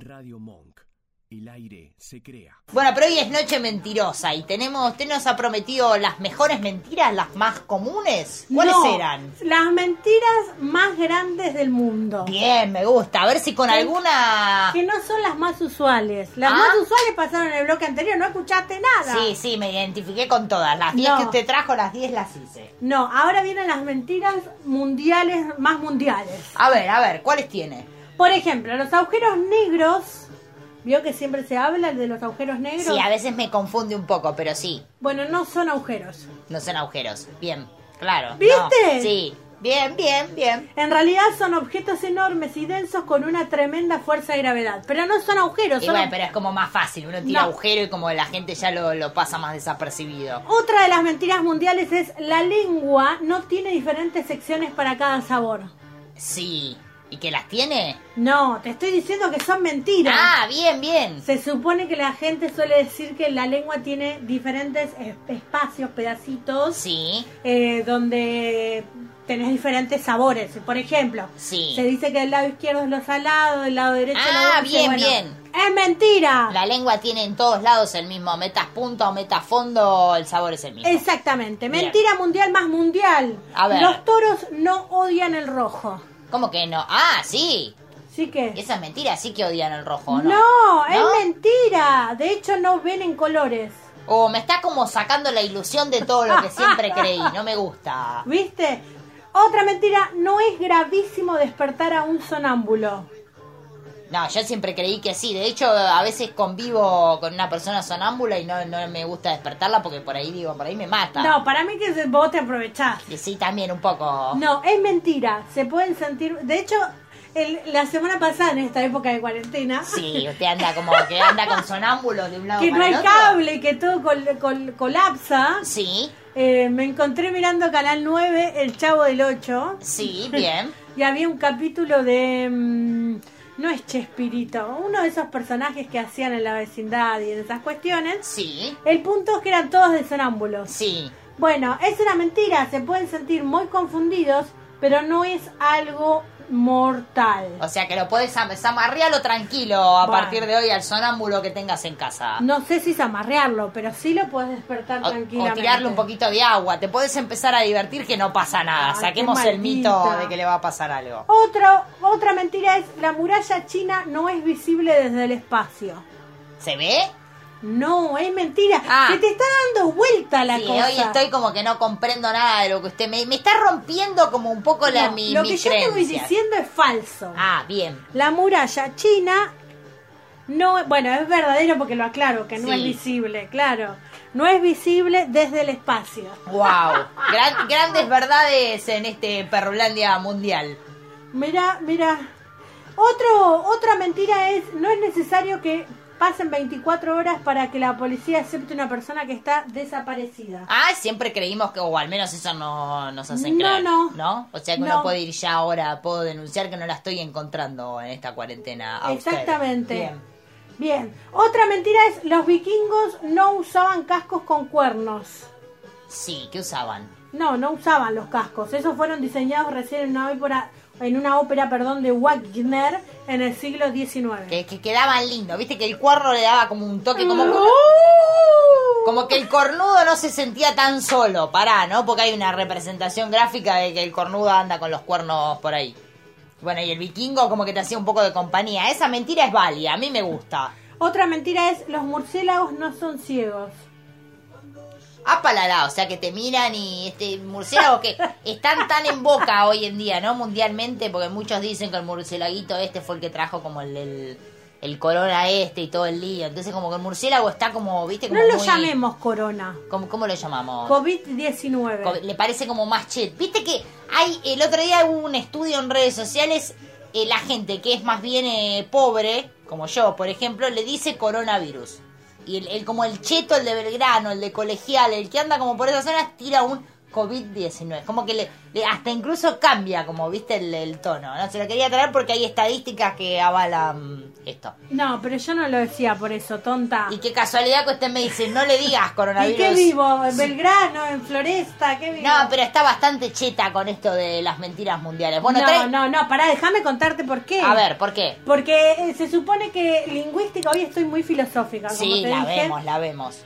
Radio Monk. El aire se crea. Bueno, pero hoy es noche mentirosa y tenemos, usted nos ha prometido las mejores mentiras, las más comunes. ¿Cuáles No, eran? Las mentiras más grandes del mundo. Bien, me gusta. A ver si con Que- alguna. Que no son las más usuales. Las Ah. más usuales pasaron en el bloque anterior, no escuchaste nada. Sí, sí, me identifiqué con todas. Las 10 No. que usted trajo, las 10 las hice. No, ahora vienen las mentiras mundiales, más mundiales. A ver, a ver, ¿cuáles tiene? Por ejemplo, los agujeros negros. ¿Vio que siempre se habla de los agujeros negros? Sí, a veces me confunde un poco, pero sí, Bueno, no son agujeros. no son agujeros. Bien, claro. no. ¿Viste? Sí, bien, bien, bien. En realidad son objetos enormes y densos con una tremenda fuerza de gravedad. Pero no son agujeros. Y son bueno, pero es como más fácil. Uno tira No. agujero y como la gente ya lo, lo pasa más desapercibido. Otra de las mentiras mundiales es la lengua no tiene diferentes secciones para cada sabor. Sí. ¿Y que las tiene? No, te estoy diciendo que son mentiras. Ah, bien, bien. Se supone que la gente suele decir que la lengua tiene diferentes es- espacios, pedacitos, Sí, eh, donde tenés diferentes sabores. Por ejemplo, Sí. se dice que el lado izquierdo es lo salado, el lado derecho es lo Ah, dulce. bien, Bueno, bien. Es mentira. La lengua tiene en todos lados el mismo. Metas punta o metas fondo, el sabor es el mismo. Exactamente. Bien. Mentira mundial más mundial. A ver. Los toros no odian el rojo. ¿Cómo que no? Ah, sí. ¿Sí que? Esa es mentira, sí que odian el rojo, ¿no? No, ¿No? es mentira. De hecho, no ven en colores. O me está como sacando la ilusión de todo lo que siempre creí. No me gusta. ¿Viste? Otra mentira, no es gravísimo despertar a un sonámbulo. No, yo siempre creí que sí. De hecho, a veces convivo con una persona sonámbula y no, no me gusta despertarla porque por ahí digo, por ahí me mata. No, para mí que vos te aprovechás. Y sí, también un poco. No, es mentira. Se pueden sentir... De hecho, el- la semana pasada, en esta época de cuarentena, Sí, usted anda como que anda con sonámbulos de un lado que no hay el otro. cable y que todo col- col- colapsa, Sí, eh, me encontré mirando Canal 9, El Chavo del 8, sí, bien. y había un capítulo de... mm, no es Chespirito, uno de esos personajes que hacían en la vecindad y en esas cuestiones. Sí, El punto es que eran todos de sonámbulos. sí. Bueno, es una mentira, se pueden sentir muy confundidos, pero no es algo mortal. O sea que lo puedes am- zamarrearlo tranquilo a Bueno. partir de hoy al sonámbulo que tengas en casa. No sé si zamarrearlo, pero sí lo puedes despertar O, o tranquilamente. tirarle un poquito de agua. Te puedes empezar a divertir que no pasa nada. Ay, Saquemos el mito de que le va a pasar algo. Otro, otra mentira es la muralla china no es visible desde el espacio. ¿Se ve? No, es mentira. Ah. Se te está dando vuelta la sí, cosa. hoy estoy como que no comprendo nada de lo que usted me... Me está rompiendo como un poco la, No, mi, lo que mis yo te voy creencias. diciendo es falso. Ah, bien. La muralla china no, bueno, es verdadero porque lo aclaro, que no Sí. es visible, claro. No es visible desde el espacio. Wow. grandes verdades en este Perrolandia mundial. Mira, mira. Otro, otra mentira es, no es necesario que pasen 24 horas para que la policía acepte una persona que está desaparecida. Ah, siempre creímos que, o al menos eso no nos hacen No, creer. no. O sea que No. uno puede ir ya ahora, puedo denunciar que no la estoy encontrando en esta cuarentena. a usted. Exactamente. Bien. Bien. Otra mentira es, los vikingos no usaban cascos con cuernos. Sí, ¿qué usaban? No, no usaban los cascos. Esos fueron diseñados recién en una ópera, en una ópera, perdón, de Wagner en el siglo XIX. Que, que quedaban lindos. Viste que el cuerno le daba como un toque, como, como, como que el cornudo no se sentía tan solo. Pará, ¿no? Porque hay una representación gráfica de que el cornudo anda con los cuernos por ahí. Bueno, y el vikingo como que te hacía un poco de compañía. Esa mentira es válida, a mí me gusta. Otra mentira es, los murciélagos no son ciegos. Apalala, o sea que te miran y este murciélago que están tan en boca hoy en día, ¿no? Mundialmente, porque muchos dicen que el murciélaguito este fue el que trajo como el, el, el corona este y todo el lío. Entonces como que el murciélago está como, viste, como No lo muy- llamemos corona. ¿Cómo, cómo lo llamamos? COVID-19. Co- Le parece como más chet. Viste que hay, el otro día hubo un estudio en redes sociales, eh, la gente que es más bien eh, pobre, como yo, por ejemplo, le dice coronavirus. Y el, el- como el cheto, el de Belgrano, el de colegial, el que anda como por esas zonas, tira un COVID-19. Como que le, le- hasta incluso cambia, como viste, el, el tono. No se lo quería traer porque hay estadísticas que avalan esto. No, pero yo no lo decía por eso, tonta. Y qué casualidad que usted me dice, no le digas ¿Y coronavirus. qué vivo? ¿En Belgrano? ¿En Floresta? ¿Qué vivo? No, pero está bastante cheta con esto de las mentiras mundiales. Bueno, no, trae- no, no, pará, déjame contarte por qué. A ver, ¿por qué? Porque eh, se supone que lingüística, hoy estoy muy filosófica, como Sí, te la dije. vemos, la vemos.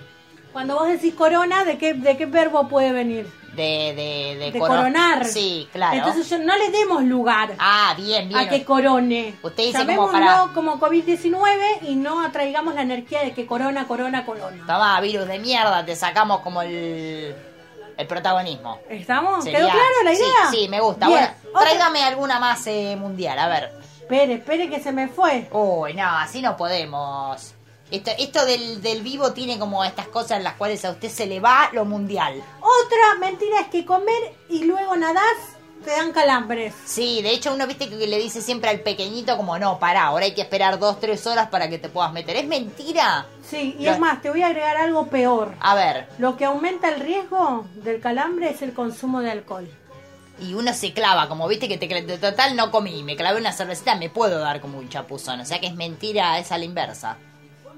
Cuando vos decís corona, ¿de qué, de qué verbo puede venir? De, de, de, De coro- coronar. Sí, claro. Entonces yo, no le demos lugar Ah, bien, bien. a que corone. Usted dice como para- como COVID-19 y no atraigamos la energía de que corona, corona, corona. Toma, virus de mierda, te sacamos como el, el protagonismo. ¿Estamos? Sería- ¿Quedó clara la idea? Sí, me gusta. Bien. Bueno, tráigame alguna más eh, mundial, a ver. Espere, espere que se me fue. Uy, no, así no podemos. Esto, esto del, del vivo tiene como estas cosas en las cuales a usted se le va lo mundial. Otra mentira es que comer y luego nadás te dan calambres. Sí, de hecho uno viste que le dice siempre al pequeñito como no, pará, ahora hay que esperar dos, tres horas para que te puedas meter. ¿Es mentira? Sí, y Lo- es más, te voy a agregar algo peor. A ver, Lo que aumenta el riesgo del calambre es el consumo de alcohol. y uno se clava, como viste que te de total no comí, me clavé una cervecita, me puedo dar como un chapuzón, o sea que es mentira, es a la inversa.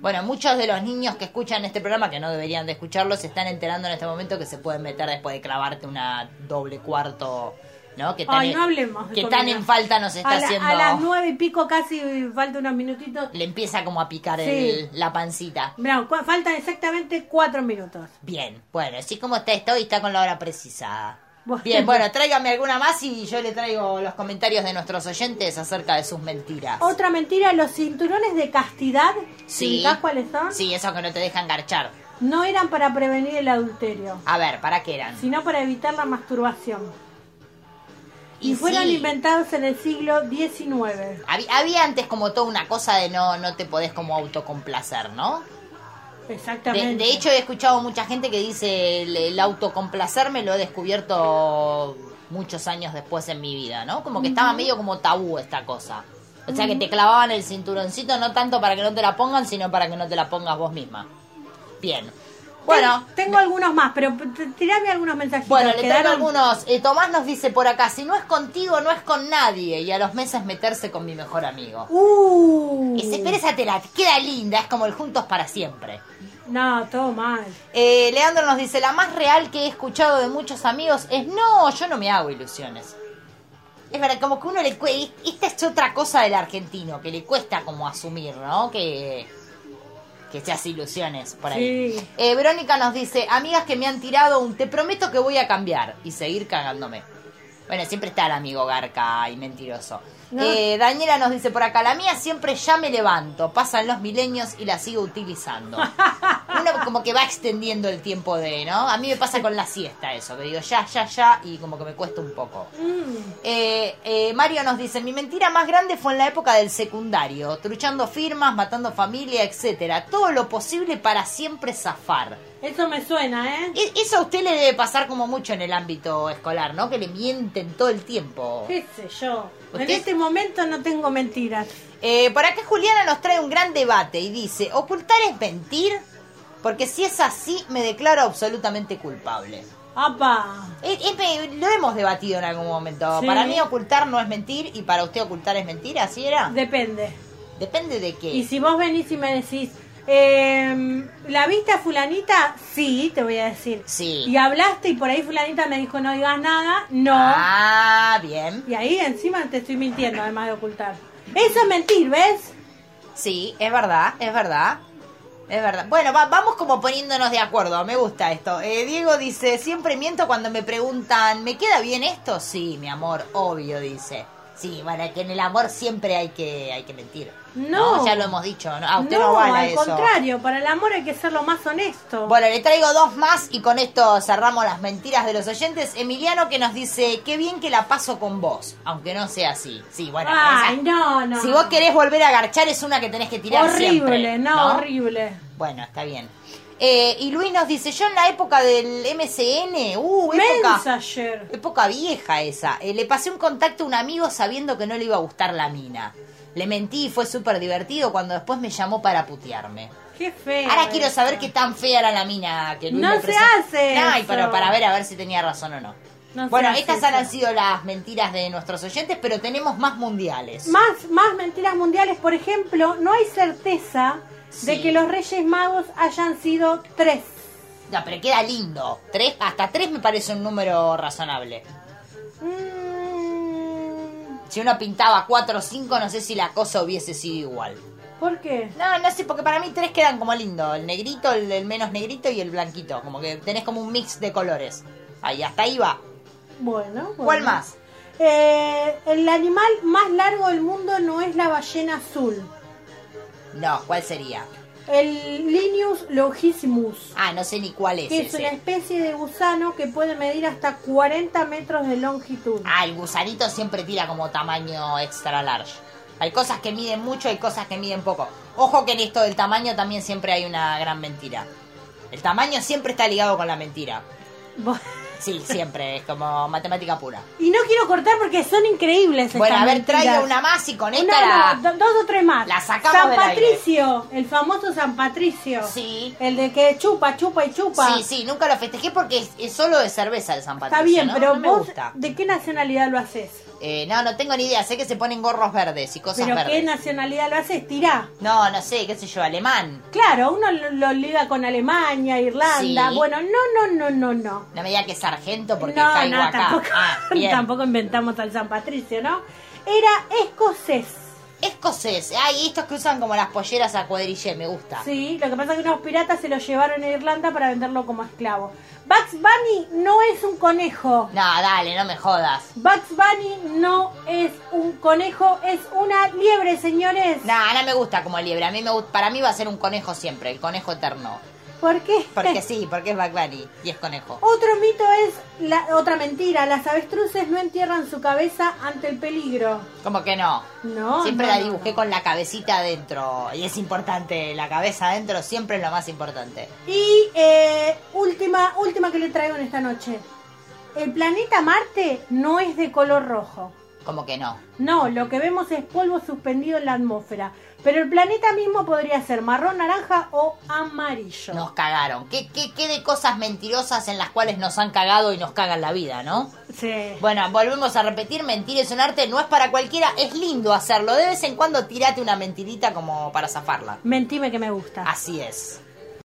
Bueno, muchos de los niños que escuchan este programa, que no deberían de escucharlo, se están enterando en este momento que se pueden meter después de clavarte una doble cuarto, ¿no? Que tan, Ay, en- no hablemos de que tan comida. en falta nos está A, la- haciendo... a las nueve y pico casi falta unos minutitos. Le empieza como a picar Sí. el- la pancita. Cu- faltan exactamente cuatro minutos. Bien, bueno, así como está esto y está con la hora precisada. Bien, bueno, tráigame alguna más y yo le traigo los comentarios de nuestros oyentes acerca de sus mentiras. Otra mentira, los cinturones de castidad, Sí. ¿ubicás cuáles son? Sí, eso que no te dejan garchar. No eran para prevenir el adulterio, A ver, ¿para qué eran? sino para evitar la masturbación. Y, Y fueron sí. inventados en el siglo XIX. Había, había antes como toda una cosa de no, no te podés como autocomplacer, ¿no? De, Exactamente. de hecho he escuchado mucha gente que dice el, el autocomplacerme lo he descubierto muchos años después en mi vida, ¿no? Como que estaba medio como tabú esta cosa. O sea que te clavaban el cinturoncito no tanto para que no te la pongan, sino para que no te la pongas vos misma. Bien. Bueno, Ten- tengo algunos más, pero tirame algunos mensajitos. bueno, le traigo algunos. Eh, Tomás nos dice por acá, si no es contigo, no es con nadie. Y a los meses meterse con mi mejor amigo. Uh. Ese, pero esa te la queda linda, es como el juntos para siempre. No, todo mal. Eh, Leandro nos dice, la más real que he escuchado de muchos amigos es, no, yo no me hago ilusiones. Es verdad, como que uno le cuesta, esta es otra cosa del argentino, que le cuesta como asumir, ¿no? Que, que se hace ilusiones por ahí. Sí. Eh, Verónica nos dice, amigas que me han tirado un te prometo que voy a cambiar y seguir cagándome. Bueno, siempre está el amigo garca y mentiroso. No. Eh, Daniela nos dice por acá, la mía siempre ya me levanto, pasan los milenios y la sigo utilizando. Uno como que va extendiendo el tiempo de, ¿no? A mí me pasa con la siesta eso, que digo ya, ya, ya y como que me cuesta un poco. Mm. Eh, eh, Mario nos dice, mi mentira más grande fue en la época del secundario, truchando firmas, matando familia, etcétera. Todo lo posible para siempre zafar. Eso me suena, ¿eh? E- Eso a usted le debe pasar como mucho en el ámbito escolar, ¿no? Que le mienten todo el tiempo. ¿Qué sé yo? En este momento no tengo mentiras. Eh, por acá Juliana nos trae un gran debate y dice, ¿ocultar es mentir? Porque si es así, me declaro absolutamente culpable. ¡Apa! Lo hemos debatido en algún momento. Sí. Para mí ocultar no es mentir y para usted ocultar es mentir, ¿así era? Depende. Depende de qué. Y si vos venís y me decís, eh, ¿la viste a fulanita? Sí, te voy a decir. Sí. Y hablaste y por ahí fulanita me dijo no digas nada, no. Ah, bien. Y ahí encima te estoy mintiendo, además de ocultar. Eso es mentir, ¿ves? Sí, es verdad, es verdad. Es verdad. Bueno, va- vamos como poniéndonos de acuerdo. Me gusta esto. Eh, Diego dice, siempre miento cuando me preguntan, ¿me queda bien esto? Sí, mi amor, obvio, dice. Sí, bueno, que en el amor siempre hay que, hay que mentir. No. Ya lo hemos dicho. ¿no? A usted no, vale al eso. contrario, para el amor hay que ser lo más honesto. Bueno, le traigo dos más y con esto cerramos las mentiras de los oyentes. Emiliano que nos dice, qué bien que la paso con vos, aunque no sea así. Sí, bueno, Ay, esa- no, no. si vos querés volver a garchar es una que tenés que tirar Horrible, siempre. no, horrible. Bueno, está bien. Eh, y Luis nos dice, yo en la época del MCN, uh, época, Messenger. época vieja esa, eh, le pasé un contacto a un amigo sabiendo que no le iba a gustar la mina. Le mentí y fue súper divertido cuando después me llamó para putearme. Qué feo. Ahora quiero saber qué tan fea era la mina que Luis No me se presentó. hace eso. pero para ver a ver si tenía razón o no. No se bueno, hace estas eso. han sido las mentiras de nuestros oyentes, pero tenemos más mundiales. Más, más mentiras mundiales, por ejemplo, no hay certeza de que los Reyes Magos hayan sido tres. No, pero queda lindo. Tres, hasta tres me parece un número razonable. Mm, Si uno pintaba cuatro o cinco, no sé si la cosa hubiese sido igual. ¿Por qué? No, no sé, porque para mí tres quedan como lindo. El negrito, el, el menos negrito y el blanquito. Como que tenés como un mix de colores. Ahí, hasta ahí va. Bueno, bueno. ¿Cuál más? Eh, el animal más largo del mundo no es la ballena azul. No, ¿cuál sería? El Linius longissimus, Ah, no sé ni cuál es que es una especie de gusano que puede medir hasta 40 metros de longitud. Ah, el gusanito siempre tira como tamaño extra large. Hay cosas que miden mucho, hay cosas que miden poco. Ojo que en esto del tamaño también siempre hay una gran mentira. El tamaño siempre está ligado con la mentira. Sí, siempre, es como matemática pura. Y no quiero cortar porque son increíbles. Bueno, a ver, traiga una más y con esta la... no, dos o tres más. la sacamos San del aire. Patricio, el famoso San Patricio. Sí. El de que chupa, chupa y chupa. Sí, sí, nunca lo festejé porque es, es solo de cerveza el San Patricio. Está bien, ¿no? pero No vos, gusta. ¿de qué nacionalidad lo haces? Eh, no, no tengo ni idea. Sé que se ponen gorros verdes y cosas ¿Pero verdes. qué nacionalidad lo haces? Tirá. No, no sé, qué sé yo, alemán. Claro, uno lo, lo liga con Alemania, Irlanda. Sí. Bueno, no, no, no, no, no. No me diga que es sargento porque no, caigo no, acá. tampoco, Ah, tampoco inventamos al San Patricio, ¿no? Era escocés. Escocés. Ay, estos que usan como las polleras a cuadrille, me gusta. Sí, lo que pasa es que unos piratas se lo llevaron a Irlanda para venderlo como esclavo. Bugs Bunny no es un conejo. No, dale, no me jodas. Bugs Bunny no es un conejo, es una liebre, señores. No, no me gusta como liebre. A mí me para mí va a ser un conejo siempre, el conejo eterno. ¿Por qué? Porque sí, porque es Bunny y es conejo. Otro mito es la otra mentira. Las avestruces no entierran su cabeza ante el peligro. Como que no. No. Siempre no, la dibujé no. con la cabecita adentro. Y es importante, la cabeza adentro siempre es lo más importante. Y eh, última, última que le traigo en esta noche. El planeta Marte no es de color rojo. Como que no. No, lo que vemos es polvo suspendido en la atmósfera. Pero el planeta mismo podría ser marrón, naranja o amarillo. Nos cagaron. ¿Qué, qué, qué de cosas mentirosas en las cuales nos han cagado y nos cagan la vida, no? Sí. Bueno, volvemos a repetir, mentir es un arte, no es para cualquiera, es lindo hacerlo. De vez en cuando tirate una mentirita como para zafarla. Mentime que me gusta. Así es.